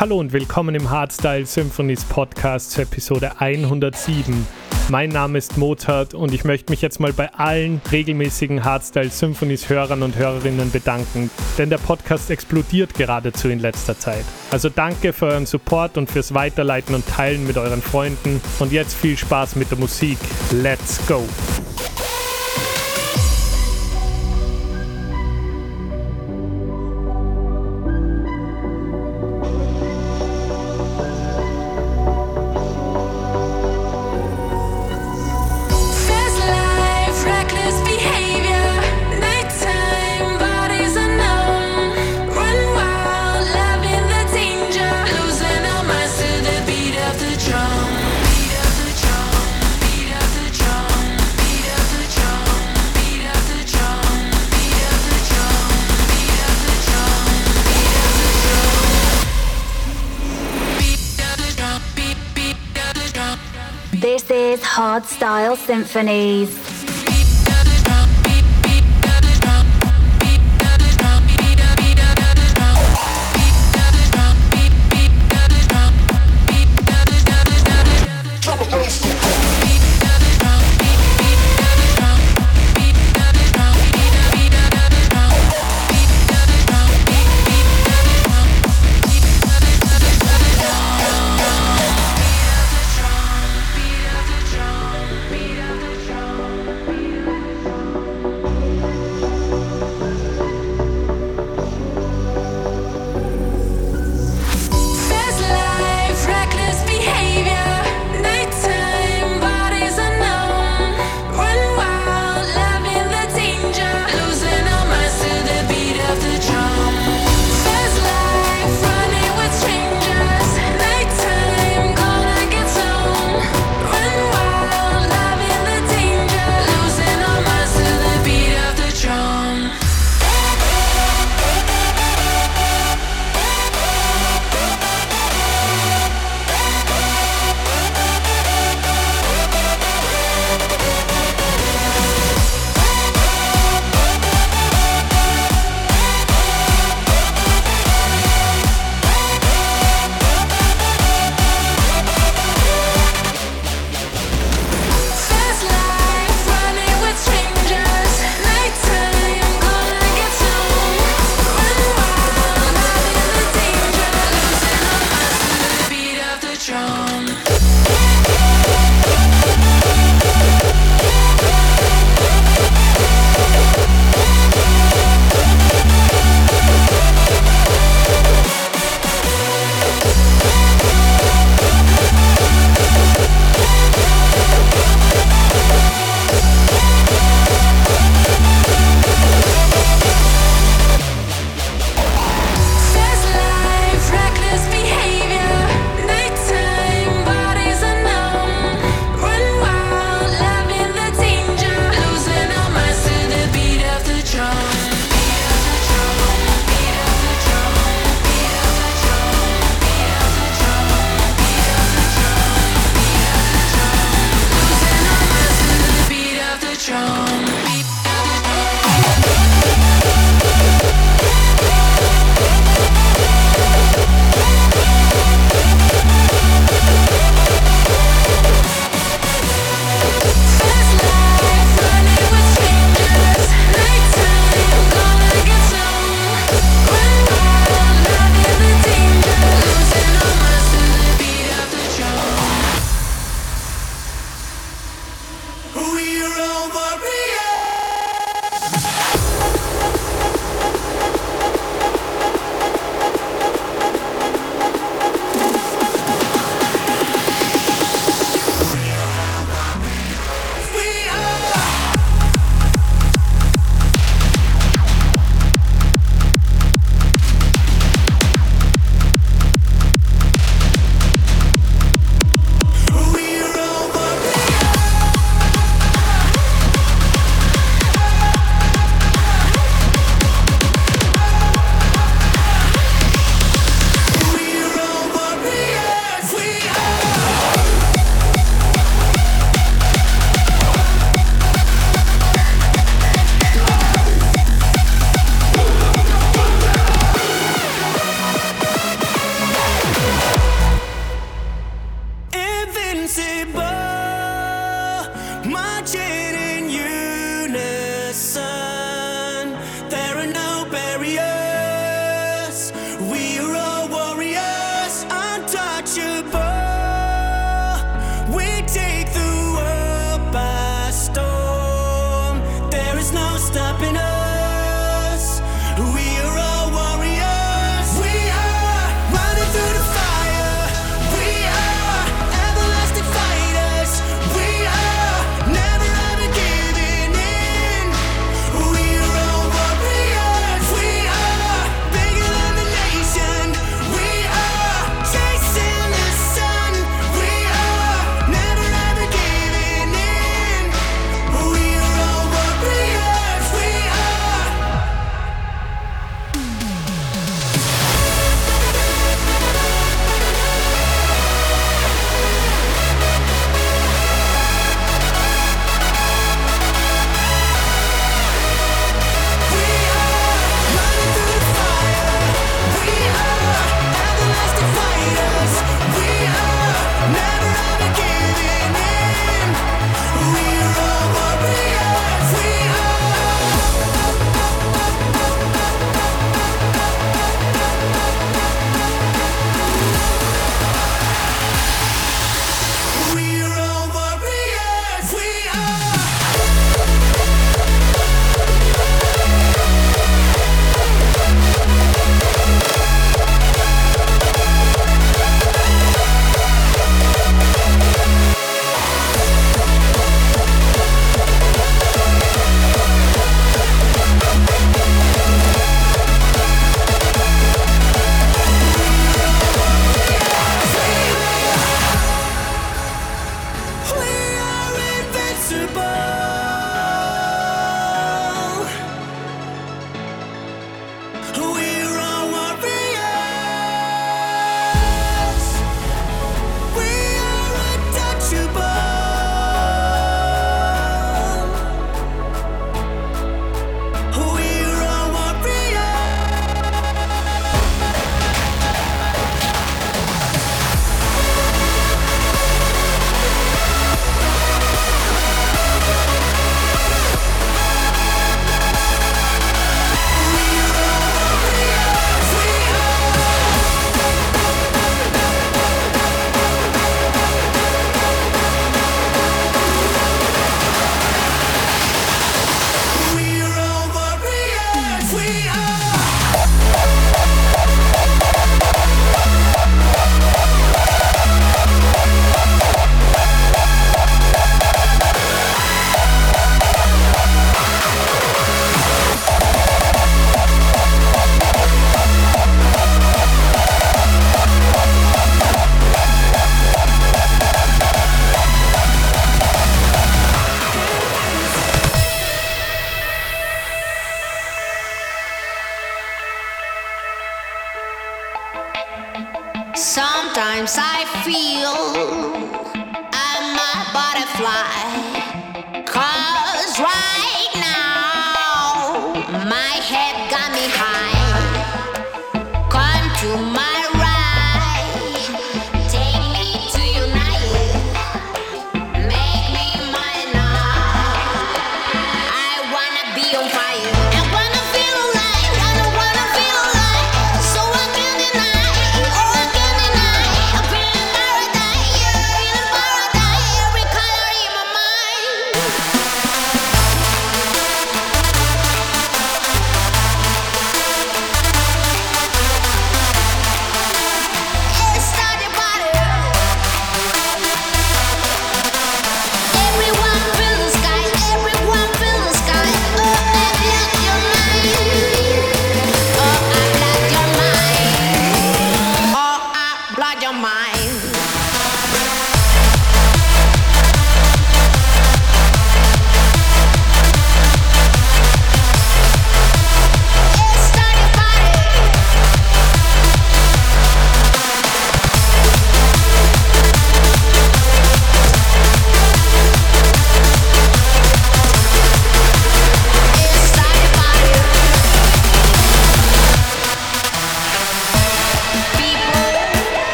Hallo und willkommen im Hardstyle Symphonies Podcast zur Episode 107. Mein Name ist Mozart und ich möchte mich jetzt mal bei allen regelmäßigen Hardstyle Symphonies Hörern und Hörerinnen bedanken, denn der Podcast explodiert geradezu in letzter Zeit. Also danke für euren Support und fürs Weiterleiten und Teilen mit euren Freunden und jetzt viel Spaß mit der Musik. Let's go! Style Symphonies.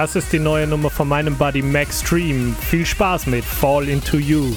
Das ist die neue Nummer von meinem Buddy Max Stream. Viel Spaß mit Fall Into You.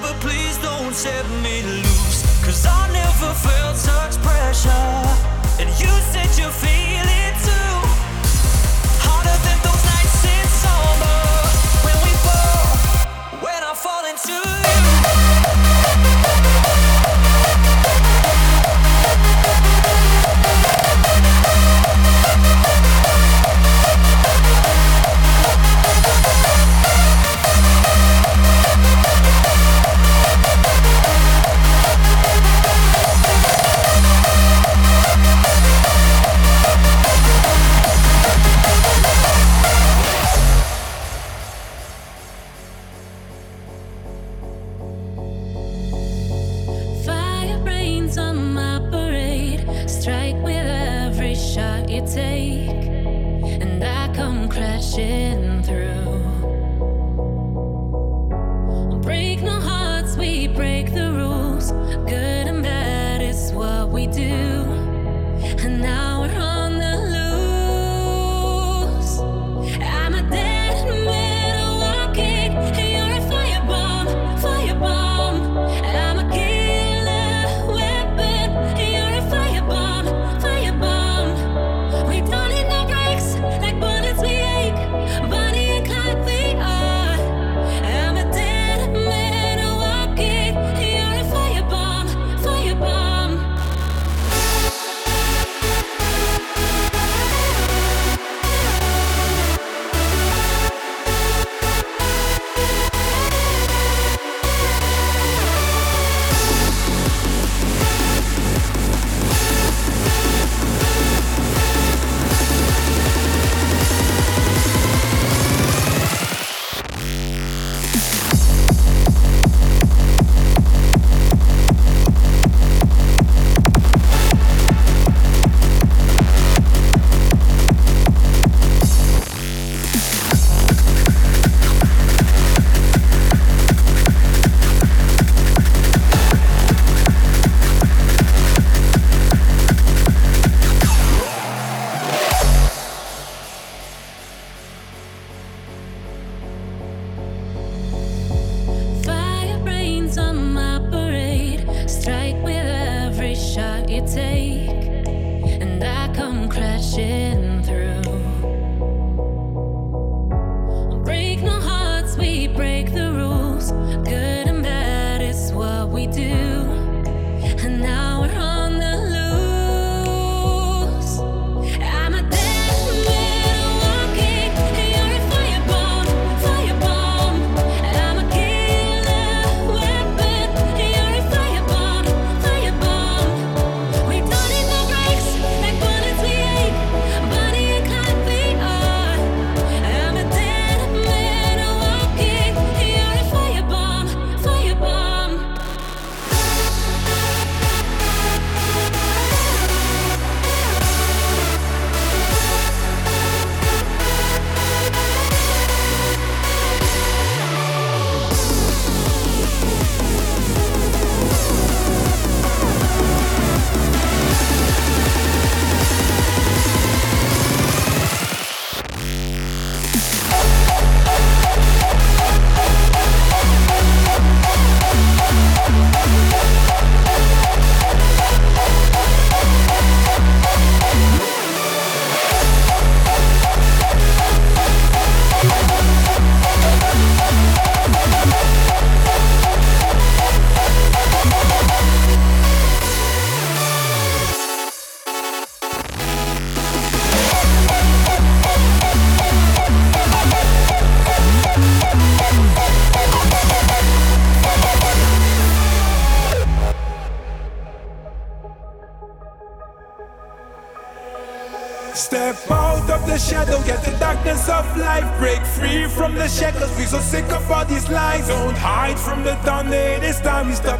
but please don't set me loose. Cause I never felt such pressure. And you said you're feeling.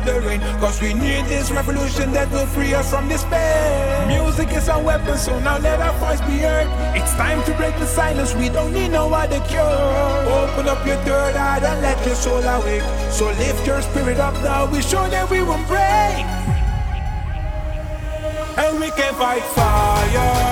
stop the rain. Cause we need this revolution that will free us from despair. Music is our weapon, so now let our voice be heard. It's time to break the silence, we don't need no other cure. Open up your third eye and let your soul awake. So lift your spirit up now, we show that we won't break. And we can fight fire.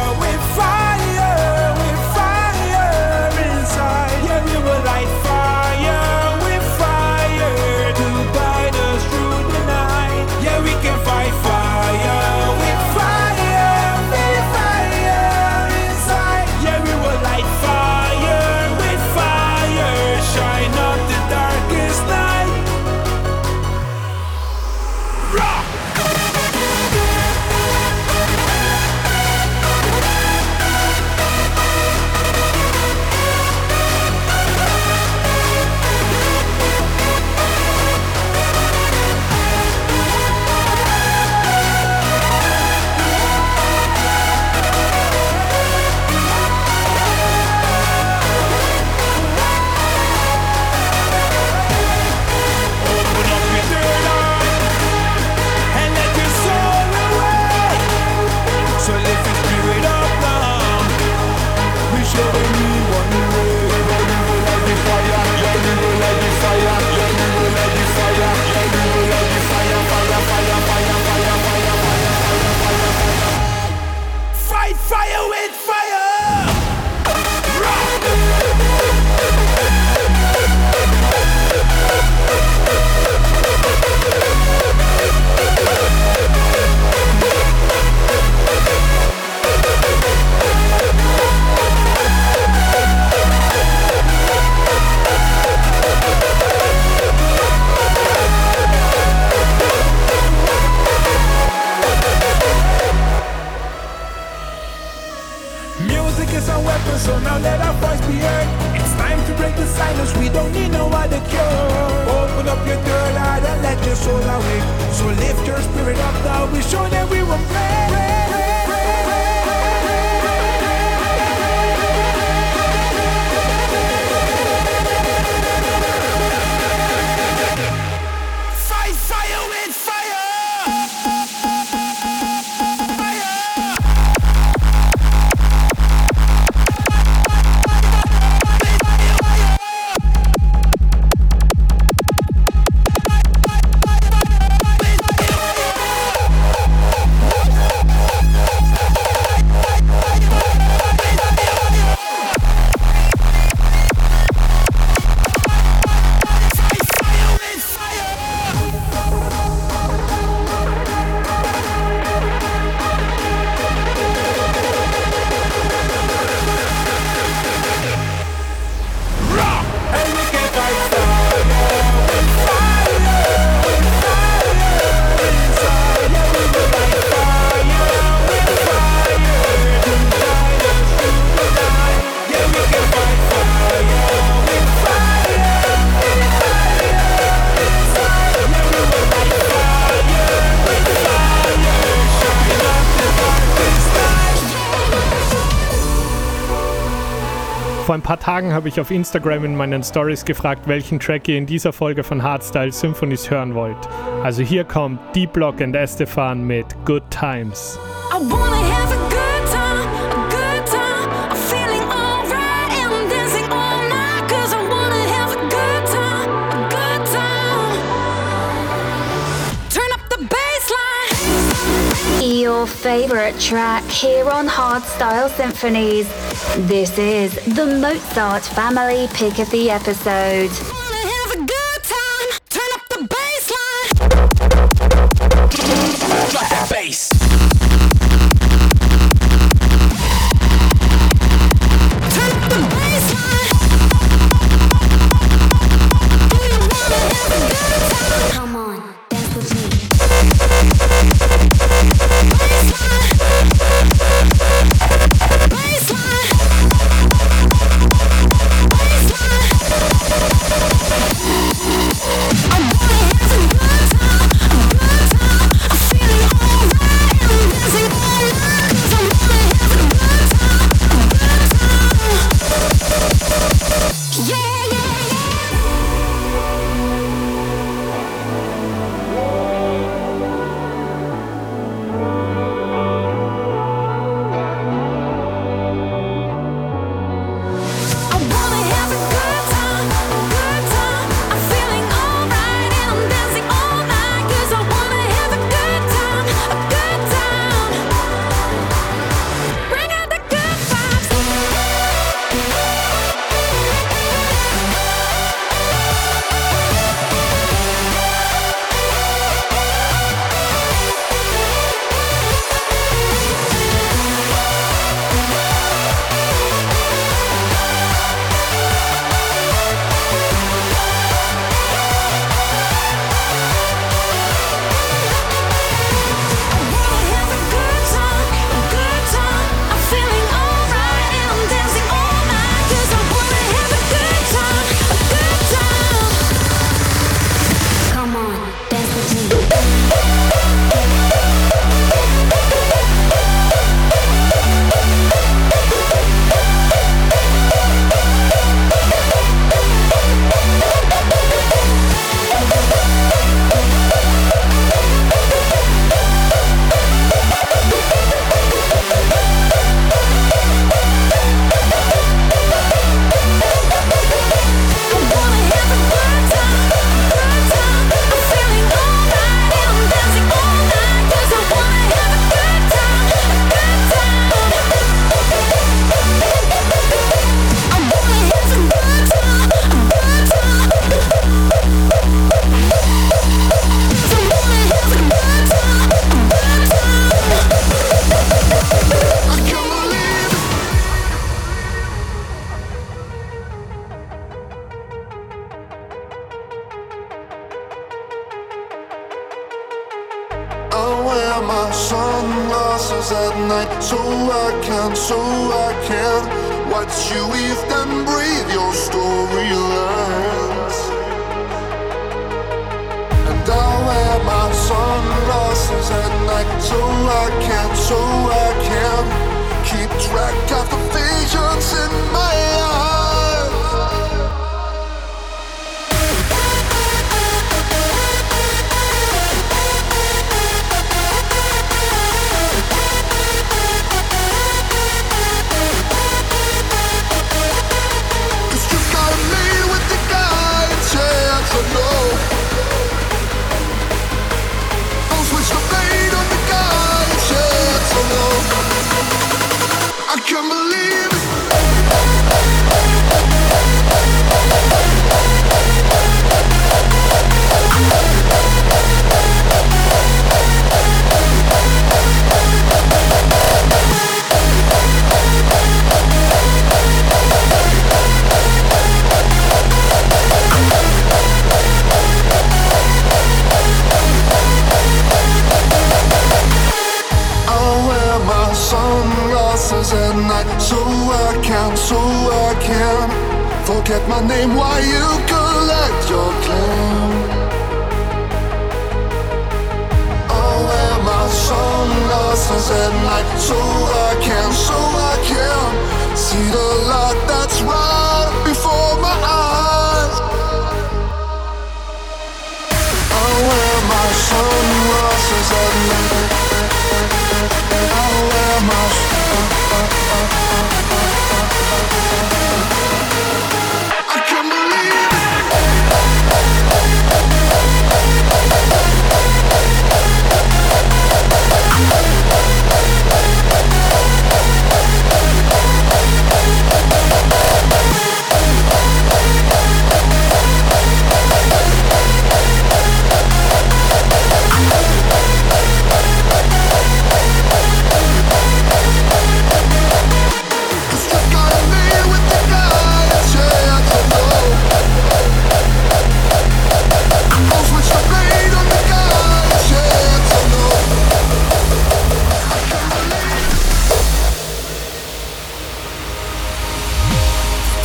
paar Tagen habe ich auf Instagram in meinen Stories gefragt, welchen Track ihr in dieser Folge von Hardstyle Symphonies hören wollt. Also hier kommt Deep Block and Estefan mit Good Times. I wanna have a favorite track here on Hardstyle Symphonies. This is the Mozart Family Pick of the Episode.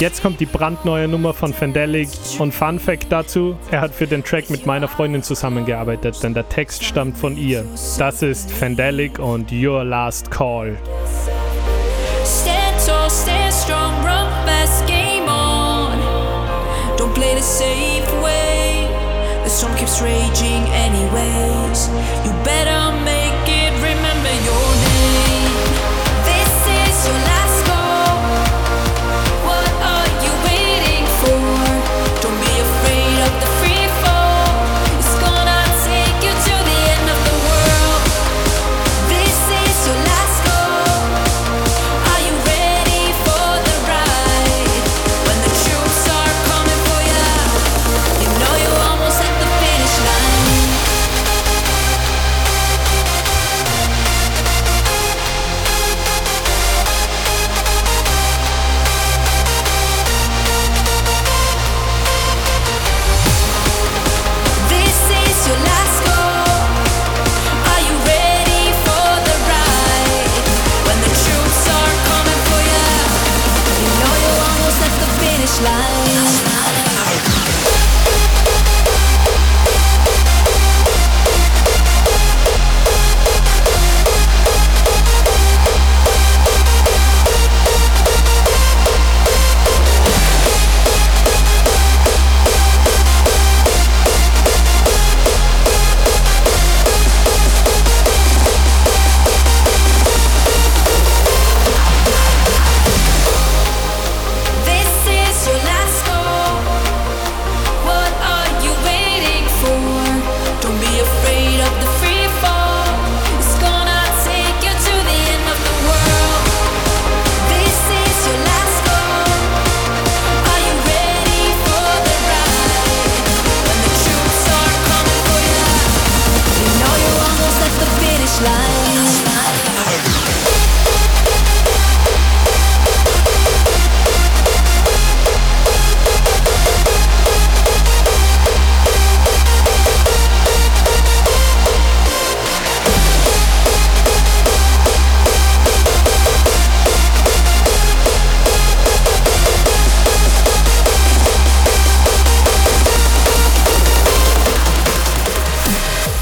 Jetzt kommt die brandneue Nummer von Fandelic und Fun Fact dazu, er hat für den Track mit meiner Freundin zusammengearbeitet, denn der Text stammt von ihr. Das ist Fandelic und Your Last Call. Stand tall, stand strong, run fast, game on. Don't play the safe way. The storm keeps raging anyways. You better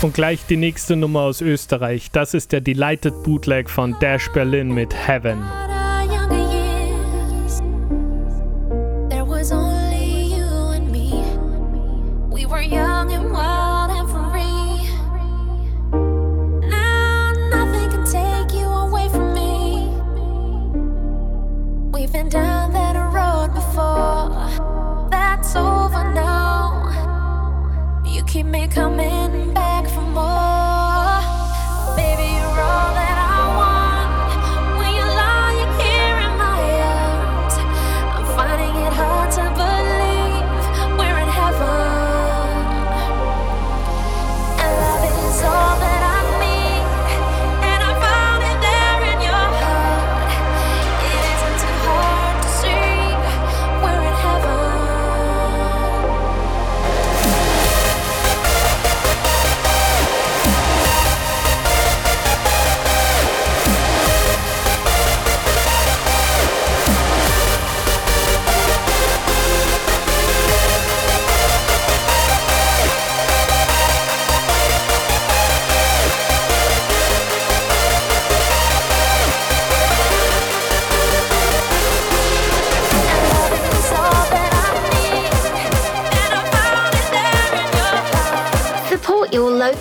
Und gleich die nächste Nummer aus Österreich. Das ist der Delighted Bootleg von Dash Berlin mit Heaven.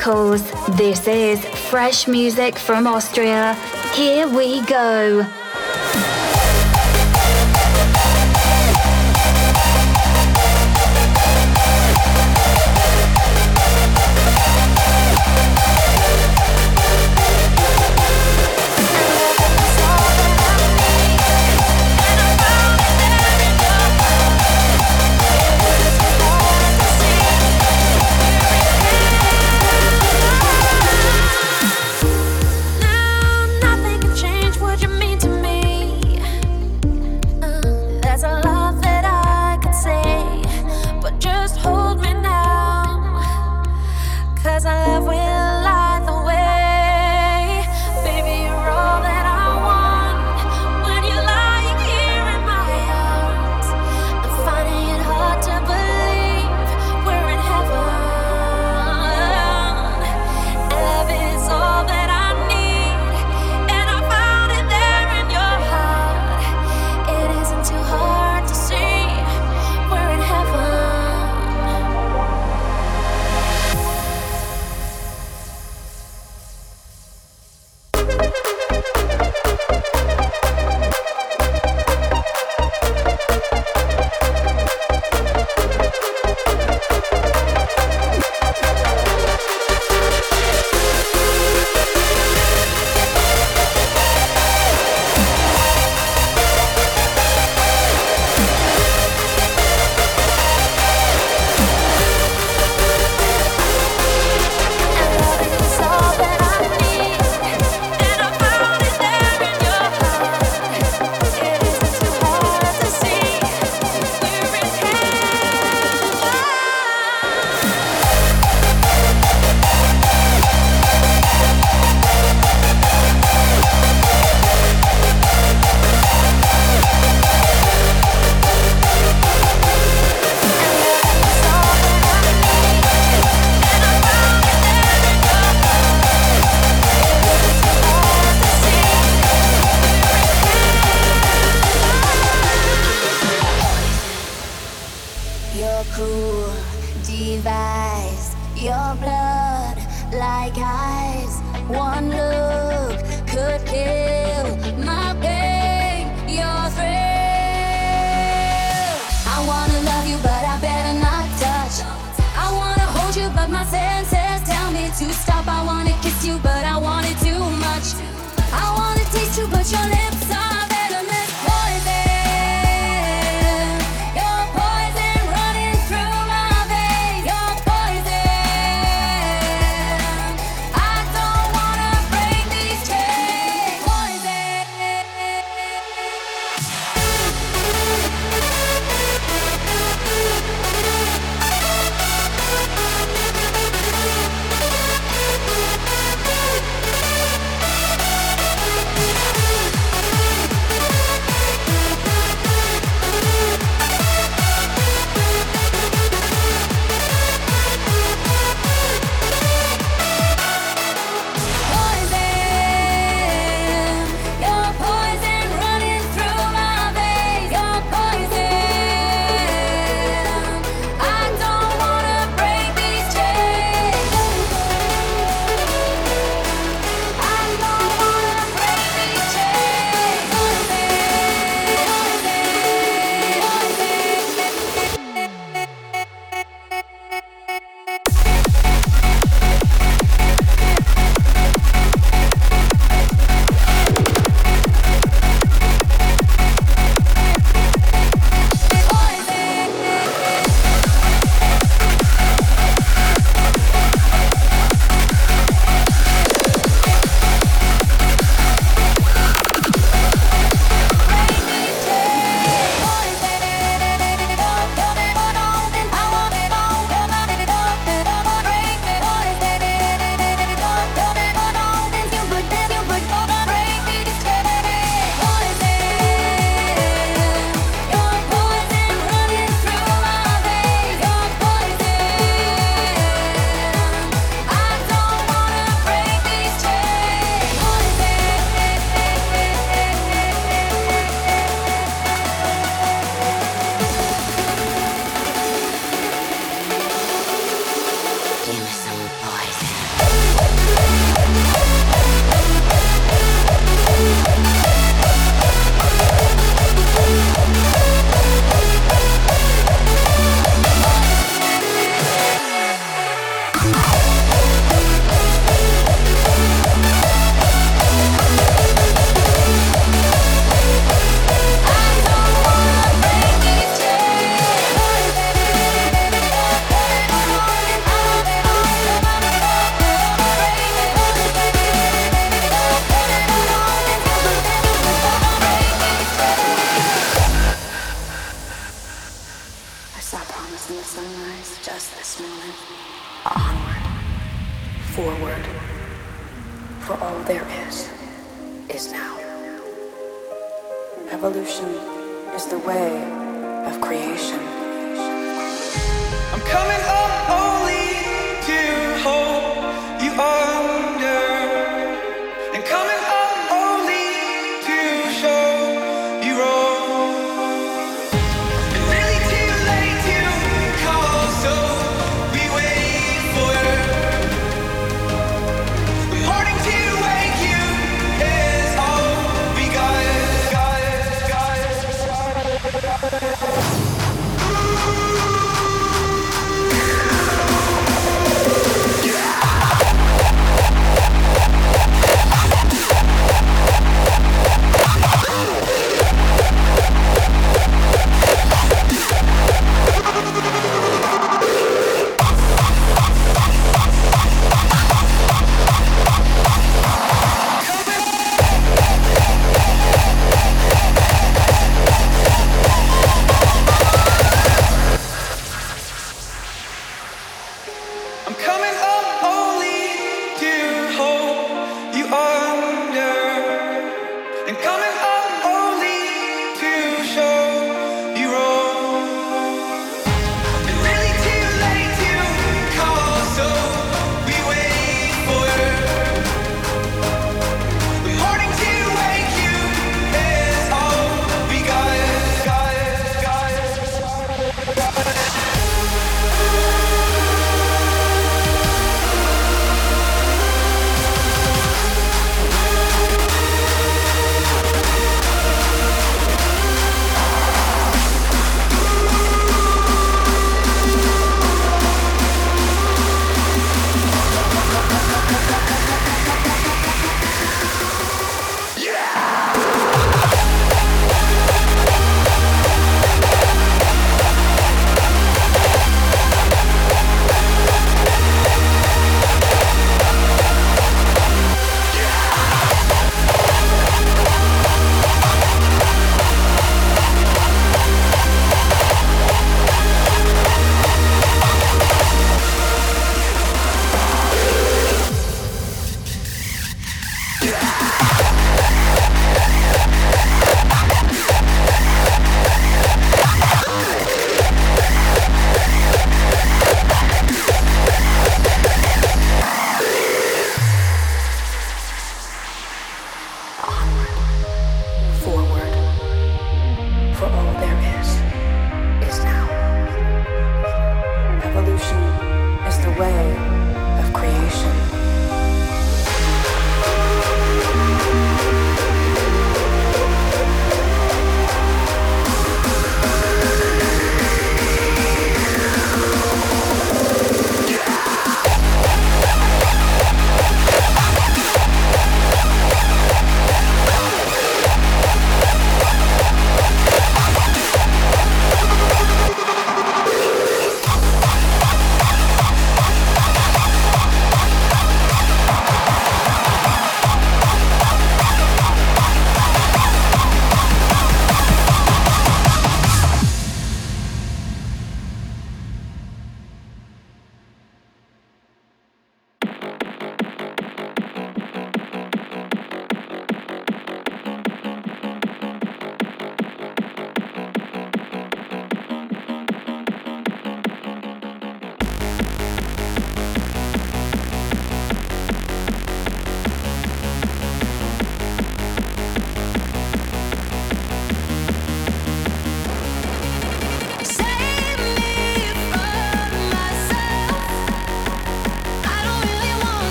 Because This is fresh music from Austria. Here we go.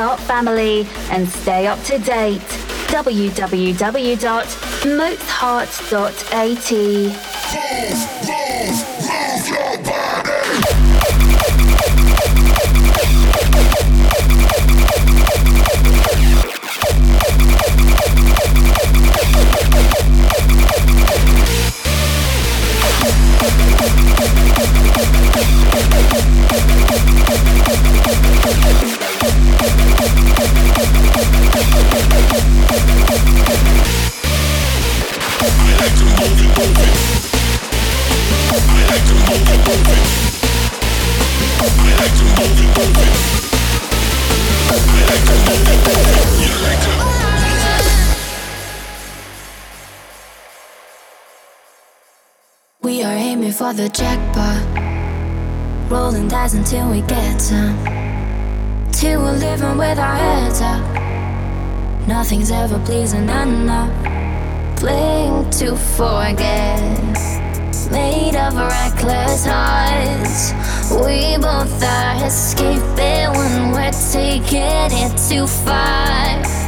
Mozart family and stay up to date. www.mozart.at. 10 for the jackpot. Rolling dice until we get some. Till we're living with our heads up. Nothing's ever pleasing enough. Playing to forget. Made of reckless hearts. We both are escaping when we're taking it too far.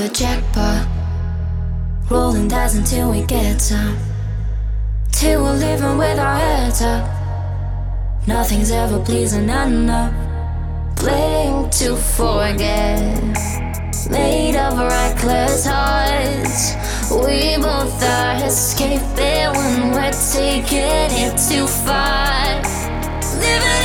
a jackpot. Rolling dice until we get some. Till we're living with our heads up. Nothing's ever pleasing enough. Playing to forget. Made of reckless hearts. We both are escaping when we're taking it too far. Living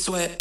sweat,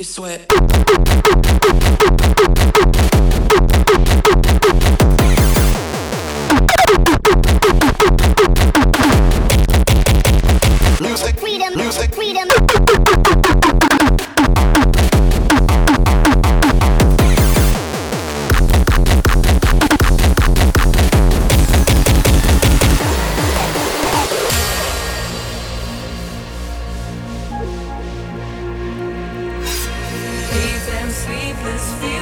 you sweat. this feeling.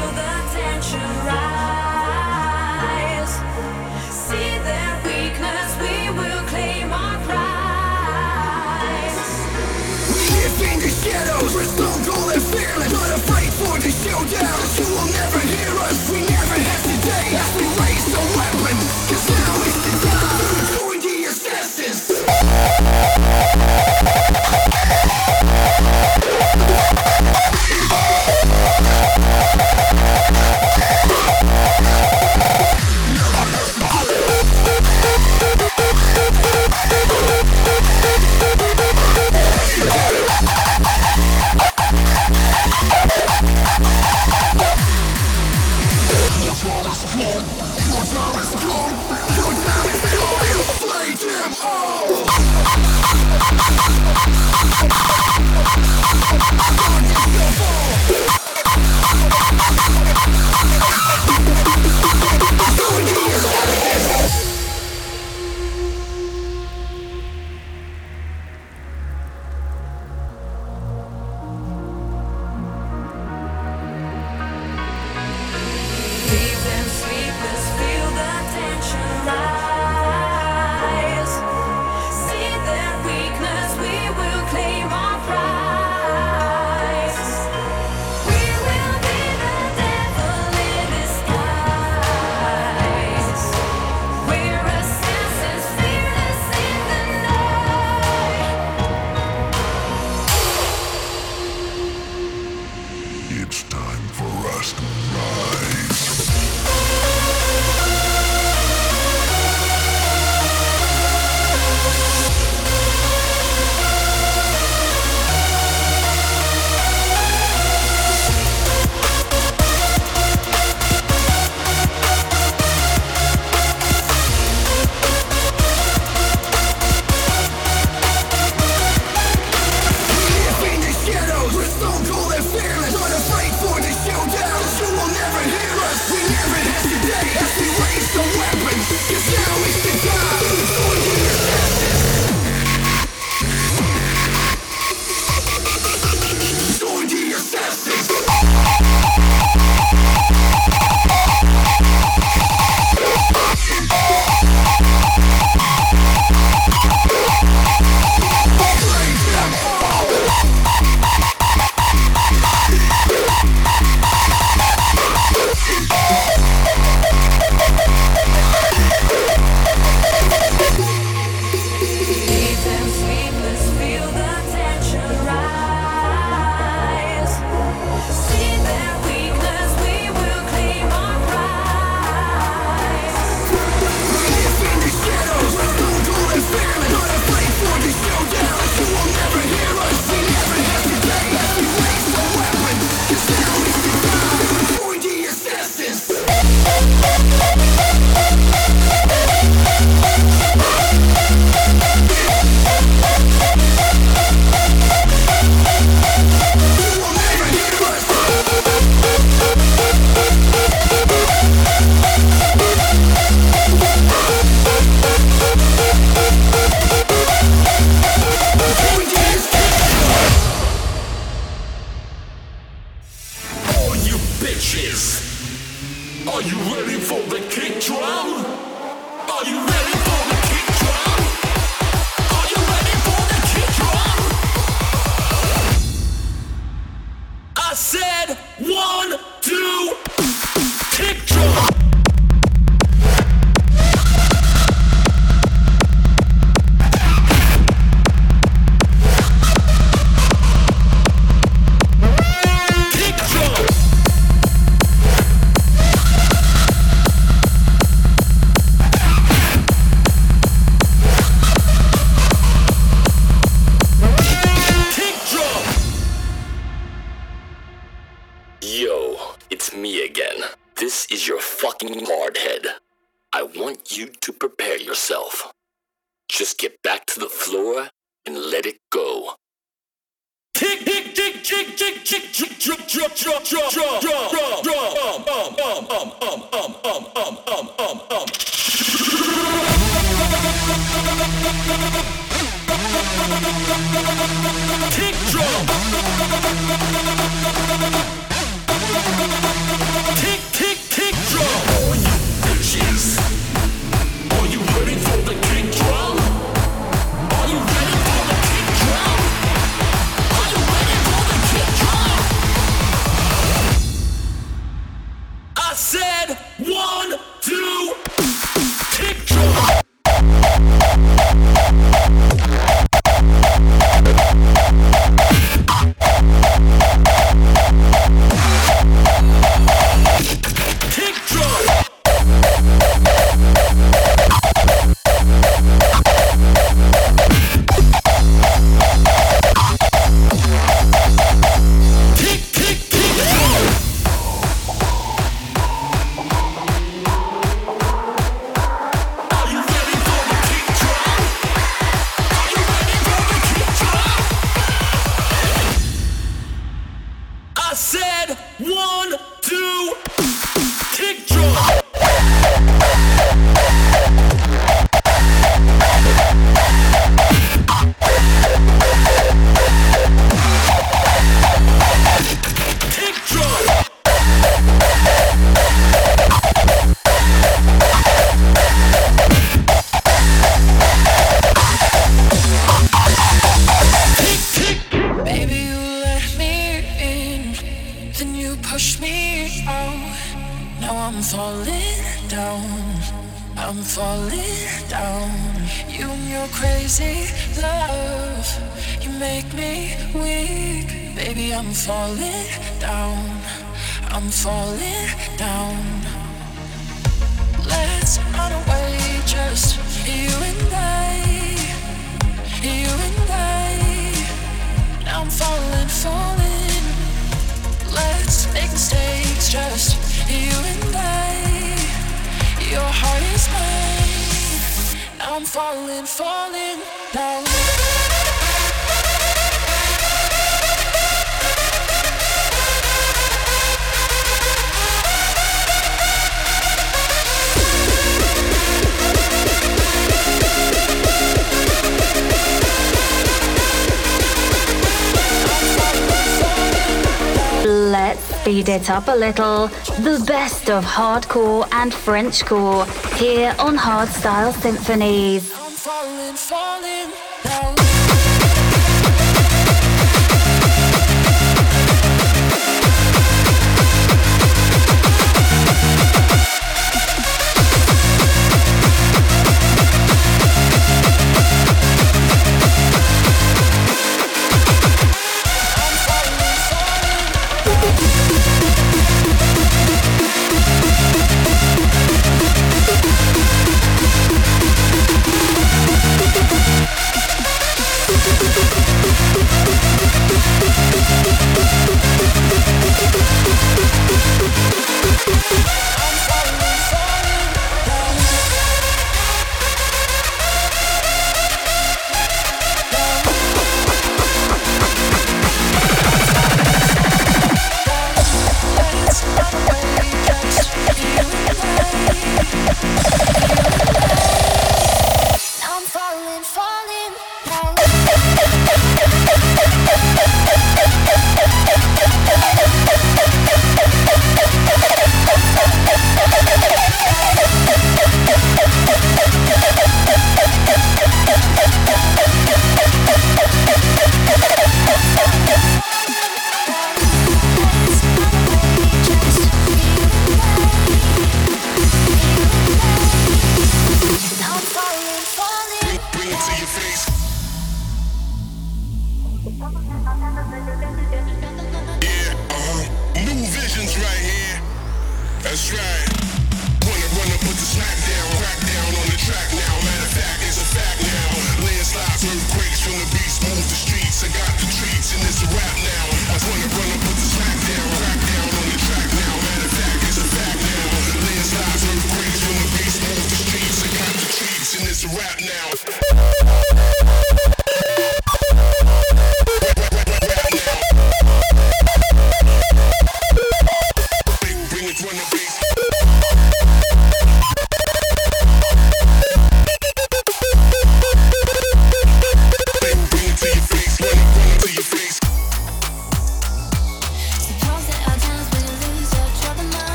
up a little, the best of hardcore and Frenchcore here on Hardstyle Symphonies.